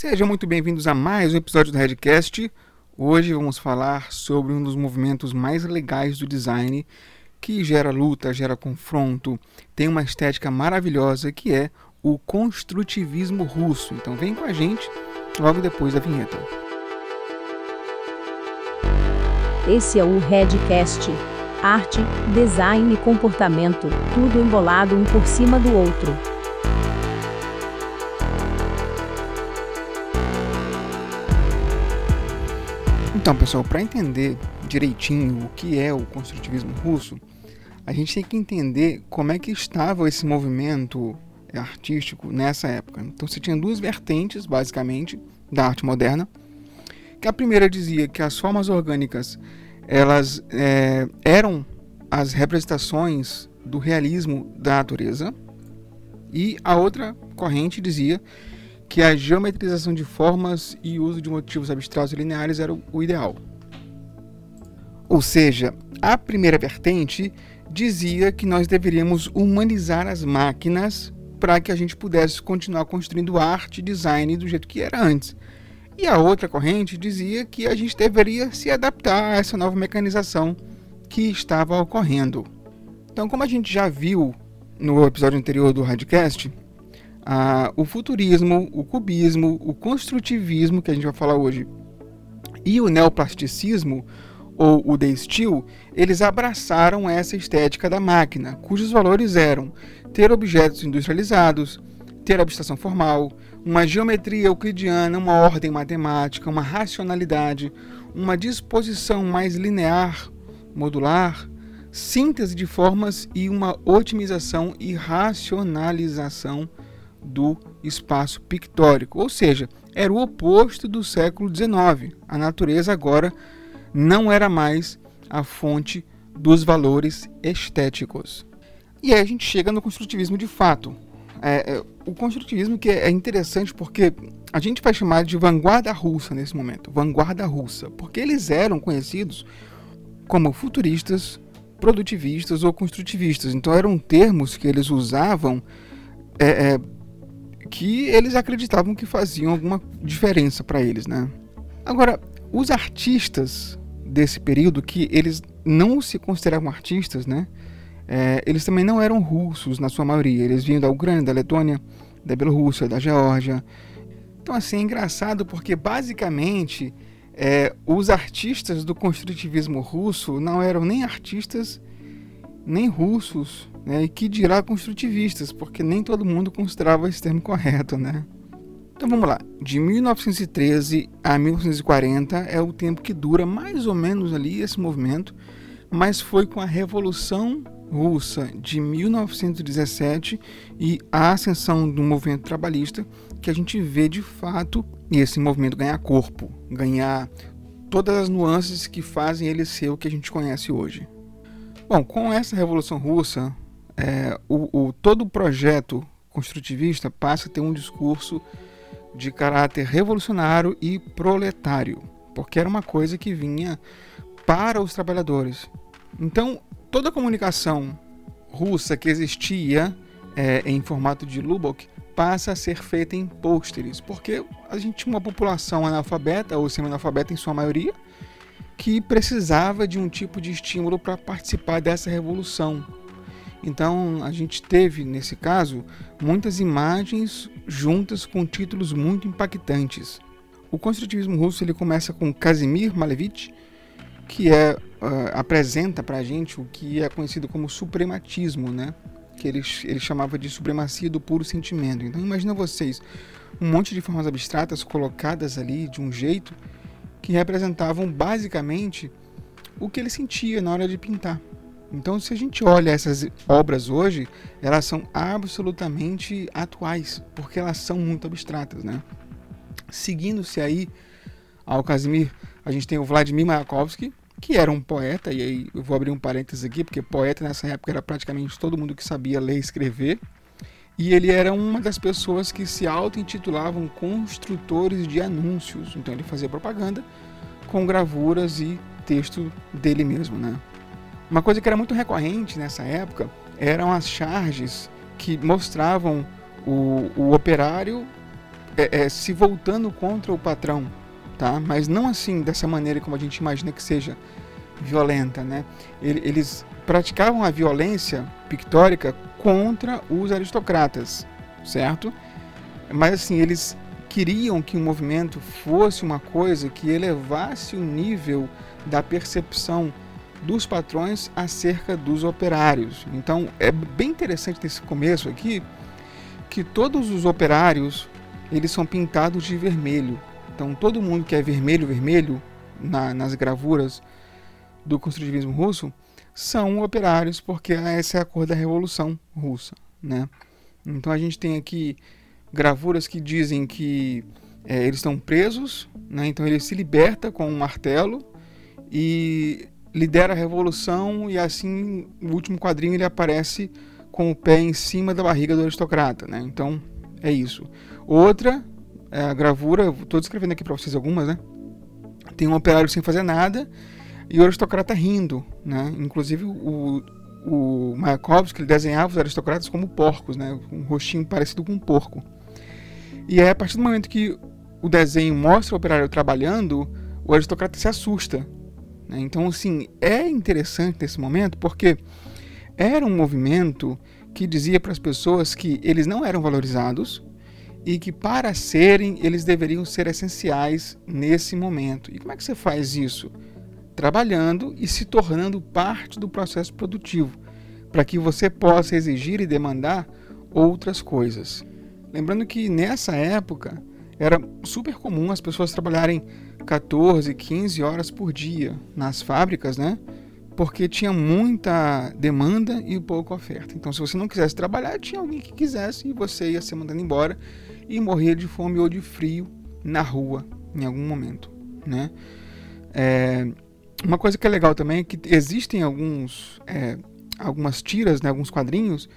Sejam muito bem-vindos a mais um episódio do Redcast. Hoje vamos falar sobre um dos movimentos mais legais do design, que gera luta, gera confronto, tem uma estética maravilhosa que é o construtivismo russo. Então vem com a gente logo depois da vinheta. Esse é o Redcast. Arte, design e comportamento, tudo embolado um por cima do outro. Então, pessoal, para entender direitinho o que é o construtivismo russo, a gente tem que entender como é que estava esse movimento artístico nessa época. Então, você tinha duas vertentes, basicamente, da arte moderna. Que a primeira dizia que as formas orgânicas elas é, eram as representações do realismo da natureza, e a outra corrente dizia que a geometrização de formas e uso de motivos abstratos lineares era o ideal. Ou seja, a primeira vertente dizia que nós deveríamos humanizar as máquinas para que a gente pudesse continuar construindo arte e design do jeito que era antes. E a outra corrente dizia que a gente deveria se adaptar a essa nova mecanização que estava ocorrendo. Então, como a gente já viu no episódio anterior do Radcast, ah, o futurismo, o cubismo, o construtivismo, que a gente vai falar hoje, e o neoplasticismo, ou o The Steel, eles abraçaram essa estética da máquina, cujos valores eram ter objetos industrializados, ter abstração formal, uma geometria euclidiana, uma ordem matemática, uma racionalidade, uma disposição mais linear, modular, síntese de formas e uma otimização e racionalização do espaço pictórico, ou seja, era o oposto do século XIX. A natureza agora não era mais a fonte dos valores estéticos. E aí a gente chega no construtivismo de fato. É, é, o construtivismo que é interessante porque a gente vai chamar de vanguarda russa nesse momento, vanguarda russa, porque eles eram conhecidos como futuristas, produtivistas ou construtivistas. Então eram termos que eles usavam é, é, que eles acreditavam que faziam alguma diferença para eles, né? Agora, os artistas desse período, que eles não se consideravam artistas, né? É, eles também não eram russos na sua maioria. Eles vinham da Ucrânia, da Letônia, da Bielorrússia, da Geórgia. Então, assim, é engraçado porque basicamente é, os artistas do construtivismo russo não eram nem artistas nem russos, né? E que dirá construtivistas, porque nem todo mundo considerava esse termo correto, né? Então vamos lá. De 1913 a 1940 é o tempo que dura mais ou menos ali esse movimento, mas foi com a Revolução Russa de 1917 e a ascensão do movimento trabalhista que a gente vê de fato esse movimento ganhar corpo, ganhar todas as nuances que fazem ele ser o que a gente conhece hoje. Bom, com essa Revolução Russa, é, o, o, todo o projeto construtivista passa a ter um discurso de caráter revolucionário e proletário, porque era uma coisa que vinha para os trabalhadores. Então, toda a comunicação russa que existia é, em formato de Lubbock passa a ser feita em pôsteres, porque a gente tinha uma população analfabeta ou semi-analfabeta em sua maioria, que precisava de um tipo de estímulo para participar dessa revolução. Então a gente teve, nesse caso, muitas imagens juntas com títulos muito impactantes. O construtivismo russo ele começa com Kazimir Malevich, que é, uh, apresenta para a gente o que é conhecido como suprematismo, né? que ele, ele chamava de supremacia do puro sentimento. Então imagina vocês, um monte de formas abstratas colocadas ali de um jeito que representavam basicamente o que ele sentia na hora de pintar. Então, se a gente olha essas obras hoje, elas são absolutamente atuais, porque elas são muito abstratas, né? Seguindo-se aí ao Casimir, a gente tem o Vladimir Mayakovsky, que era um poeta, e aí eu vou abrir um parênteses aqui, porque poeta nessa época era praticamente todo mundo que sabia ler e escrever. E ele era uma das pessoas que se auto-intitulavam construtores de anúncios. Então ele fazia propaganda com gravuras e texto dele mesmo, né? Uma coisa que era muito recorrente nessa época eram as charges que mostravam o, o operário é, é, se voltando contra o patrão, tá? Mas não assim dessa maneira como a gente imagina que seja violenta, né? Eles praticavam a violência pictórica contra os aristocratas, certo? Mas assim, eles queriam que o movimento fosse uma coisa que elevasse o nível da percepção dos patrões acerca dos operários. Então, é bem interessante nesse começo aqui que todos os operários eles são pintados de vermelho. Então, todo mundo que é vermelho, vermelho na, nas gravuras do construtivismo russo são operários, porque essa é a cor da Revolução Russa, né? Então a gente tem aqui gravuras que dizem que é, eles estão presos, né? então ele se liberta com um martelo e lidera a revolução e assim no último quadrinho ele aparece com o pé em cima da barriga do aristocrata, né? Então é isso. Outra é a gravura, estou descrevendo aqui para vocês algumas, né? Tem um operário sem fazer nada e o aristocrata rindo, né? Inclusive o, o Mayakovsky ele desenhava os aristocratas como porcos, né? Um rostinho parecido com um porco. E é a partir do momento que o desenho mostra o operário trabalhando, o aristocrata se assusta. Né? Então, assim, é interessante nesse momento porque era um movimento que dizia para as pessoas que eles não eram valorizados e que para serem eles deveriam ser essenciais nesse momento. E como é que você faz isso? Trabalhando e se tornando parte do processo produtivo, para que você possa exigir e demandar outras coisas. Lembrando que nessa época era super comum as pessoas trabalharem 14, 15 horas por dia nas fábricas, né? Porque tinha muita demanda e pouca oferta. Então, se você não quisesse trabalhar, tinha alguém que quisesse e você ia ser mandado embora e morrer de fome ou de frio na rua em algum momento, né? É, uma coisa que é legal também é que existem alguns, é, algumas tiras, né, alguns quadrinhos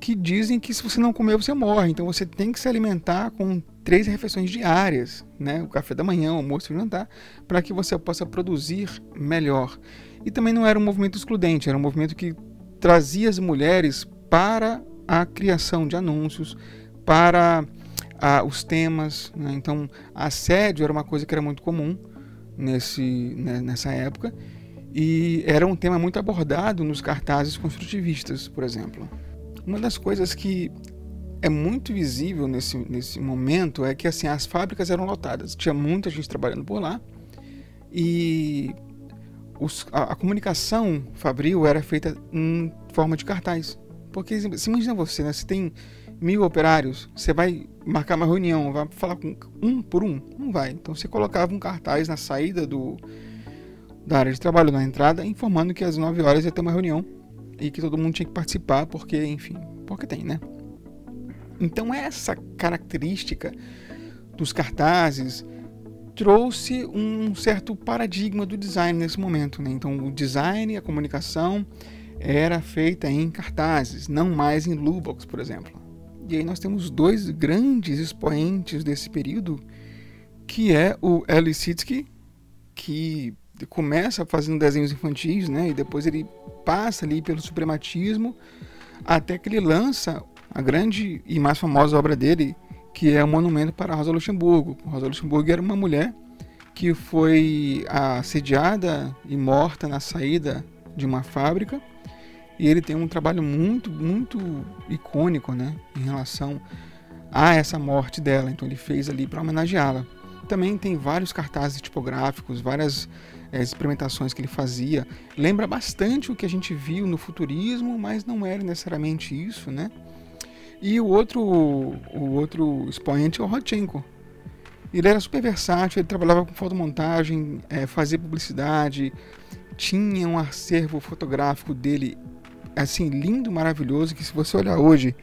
que dizem que se você não comer, você morre. Então você tem que se alimentar com três refeições diárias, né? O café da manhã, o almoço e o jantar, para que você possa produzir melhor. E também não era um movimento excludente, era um movimento que trazia as mulheres para a criação de anúncios, para ah, os temas. Né? Então, assédio era uma coisa que era muito comum nesse, né, nessa época e era um tema muito abordado nos cartazes construtivistas, por exemplo. Uma das coisas que é muito visível nesse, nesse momento é que assim as fábricas eram lotadas, tinha muita gente trabalhando por lá e os, a, a, comunicação fabril era feita em forma de cartaz. Porque se imagina você, né? Você tem mil operários, você vai marcar uma reunião, vai falar com um por um? Não vai. Então você colocava um cartaz na saída do, da área de trabalho, na entrada, informando que às 9 horas ia ter uma reunião e que todo mundo tinha que participar, porque, enfim, porque tem, né? Então, essa característica dos cartazes trouxe um certo paradigma do design nesse momento. Né? Então, o design a comunicação era feita em cartazes, não mais em Lubox, por exemplo. E aí nós temos dois grandes expoentes desse período, que é o Elisitsky, que começa fazendo desenhos infantis, né, e depois ele passa ali pelo suprematismo, até que ele lança a grande e mais famosa obra dele, que é o Monumento para Rosa Luxemburgo. Rosa Luxemburgo era uma mulher que foi assediada e morta na saída de uma fábrica, e ele tem um trabalho muito, muito icônico, né, em relação a essa morte dela. Então ele fez ali para homenageá-la. Também tem vários cartazes tipográficos, várias é, experimentações que ele fazia. Lembra bastante o que a gente viu no futurismo, mas não era necessariamente isso, né? E o outro, o outro expoente é o Rodchenko. Ele era super versátil, ele trabalhava com fotomontagem, é, fazia publicidade, tinha um acervo fotográfico dele assim lindo, maravilhoso, que se você olhar hoje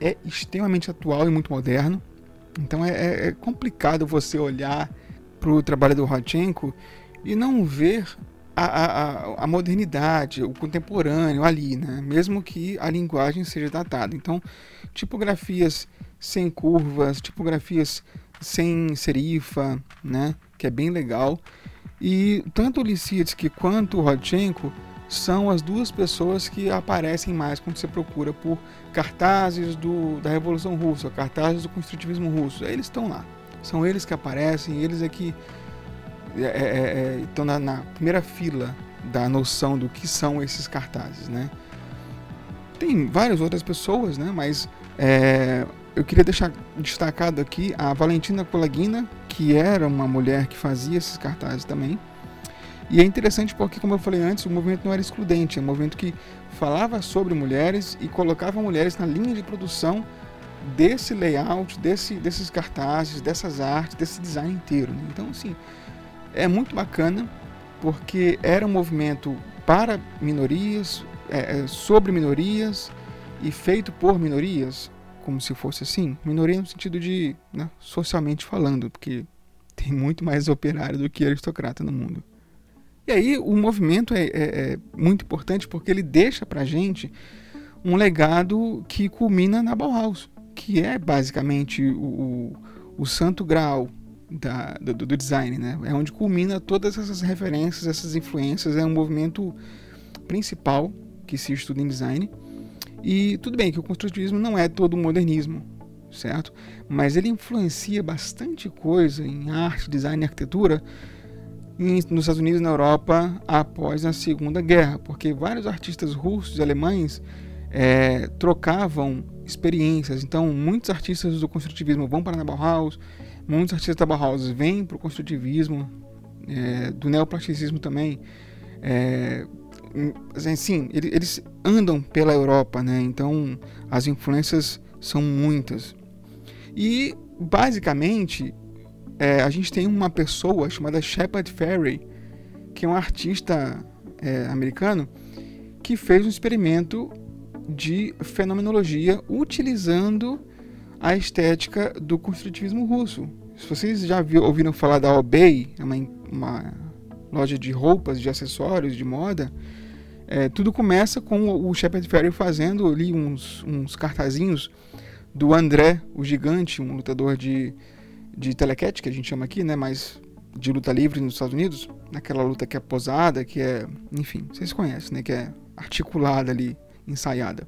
é extremamente atual e muito moderno. Então é, é, é complicado você olhar para o trabalho do Rodchenko e não ver a, a, a, modernidade, o contemporâneo ali, né? mesmo que a linguagem seja datada. Então, tipografias sem curvas, tipografias sem serifa, né? que é bem legal. E tanto o Lissitsky quanto o Rodchenko são as duas pessoas que aparecem mais quando você procura por cartazes do, da Revolução Russa, cartazes do construtivismo russo. Eles estão lá. São eles que aparecem, eles é que é, é, é, estão na, na, primeira fila da noção do que são esses cartazes, né? Tem várias outras pessoas, né? Mas é, eu queria deixar destacado aqui a Valentina Kolagina, que era uma mulher que fazia esses cartazes também. E é interessante porque, como eu falei antes, o movimento não era excludente, é um movimento que falava sobre mulheres e colocava mulheres na linha de produção desse layout, desse, desses cartazes, dessas artes, desse design inteiro. Né? Então, assim, é muito bacana porque era um movimento para minorias, é, é, sobre minorias e feito por minorias, como se fosse assim, minoria no sentido de né, socialmente falando, porque tem muito mais operário do que aristocrata no mundo. E aí o movimento é, é, é muito importante porque ele deixa para gente um legado que culmina na Bauhaus, que é basicamente o, o, santo grau da, do, do, design, né? É onde culmina todas essas referências, essas influências, é um movimento principal que se estuda em design. E tudo bem que o construtivismo não é todo modernismo, certo? Mas ele influencia bastante coisa em arte, design e arquitetura nos Estados Unidos e na Europa após a Segunda Guerra, porque vários artistas russos e alemães é, trocavam experiências. Então, muitos artistas do construtivismo vão para a Bauhaus, muitos artistas da Bauhaus vêm para o construtivismo, é, do neoplasticismo também. É, assim, eles andam pela Europa, né? Então, as influências são muitas. E, basicamente, é, a gente tem uma pessoa chamada Shepard Fairey, que é um artista é, americano, que fez um experimento de fenomenologia utilizando a estética do construtivismo russo. Se vocês já viu, ouviram falar da Obey, é uma, uma loja de roupas, de acessórios, de moda, é, tudo começa com o Shepard Fairey fazendo ali uns, uns cartazinhos do André, o gigante, um lutador de de telequete, que a gente chama aqui, né? Mas de luta livre nos Estados Unidos, naquela luta que é posada, que é, enfim, vocês conhecem, né? Que é articulada ali, ensaiada.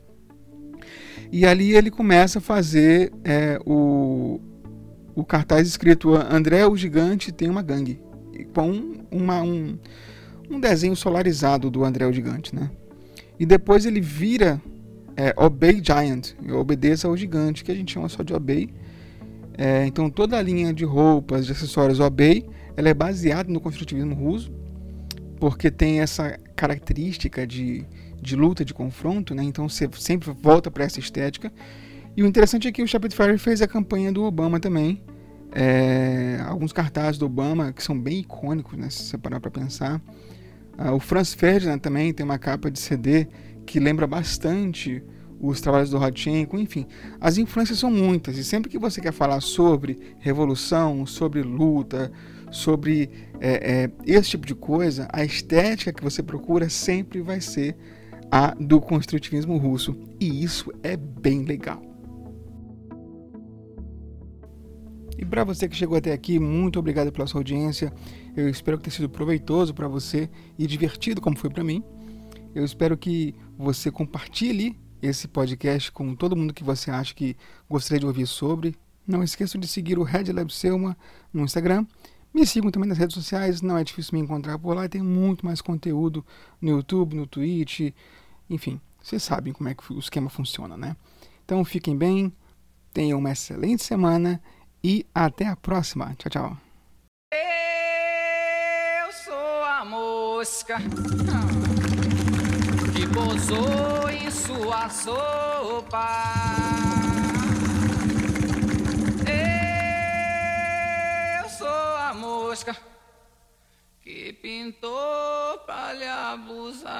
E ali ele começa a fazer é, o, o cartaz escrito André o Gigante tem uma gangue, com uma, um, um desenho solarizado do André o Gigante, né? E depois ele vira é, Obey Giant, obedeça ao gigante, que a gente chama só de Obey, é, então toda a linha de roupas, de acessórios Obey, ela é baseada no construtivismo russo, porque tem essa característica de, de luta, de confronto, né? então você sempre volta para essa estética. E o interessante é que o Shepard fez a campanha do Obama também, é, alguns cartazes do Obama que são bem icônicos, né, se você parar para pensar. Ah, o Franz Ferdinand também tem uma capa de CD que lembra bastante os trabalhos do Rodchenko, enfim, as influências são muitas e sempre que você quer falar sobre revolução, sobre luta, sobre é, é, esse tipo de coisa, a estética que você procura sempre vai ser a do construtivismo russo e isso é bem legal. E para você que chegou até aqui, muito obrigado pela sua audiência. Eu espero que tenha sido proveitoso para você e divertido como foi para mim. Eu espero que você compartilhe esse podcast com todo mundo que você acha que gostaria de ouvir sobre. Não esqueça de seguir o Red Lab Selma no Instagram. Me sigam também nas redes sociais, não é difícil me encontrar por lá. Tem muito mais conteúdo no YouTube, no Twitch, enfim, vocês sabem como é que o esquema funciona, né? Então fiquem bem, tenham uma excelente semana e até a próxima. Tchau, tchau. Eu sou a mosca que pousou sua sopa. Eu sou a mosca que pintou pra lhe abusar.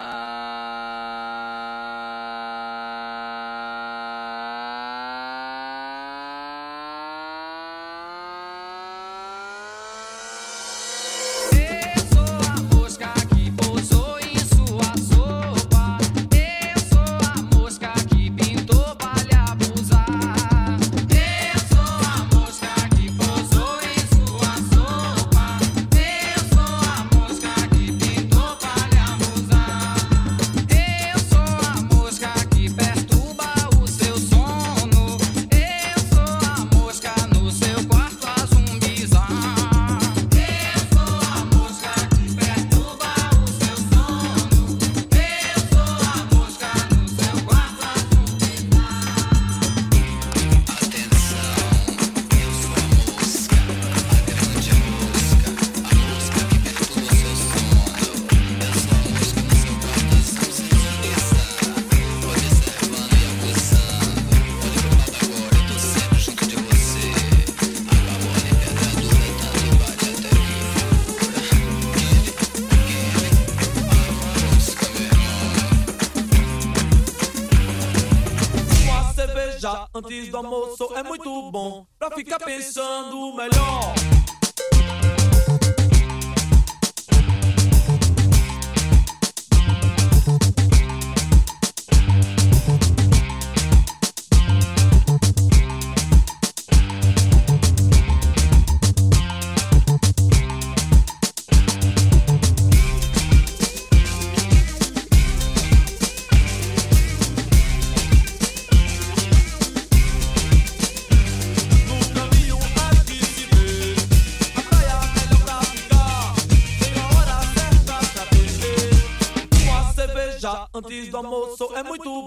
Antes do almoço é muito bom pra ficar pensando melhor.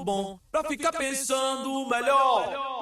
Bom Pra ficar pensando melhor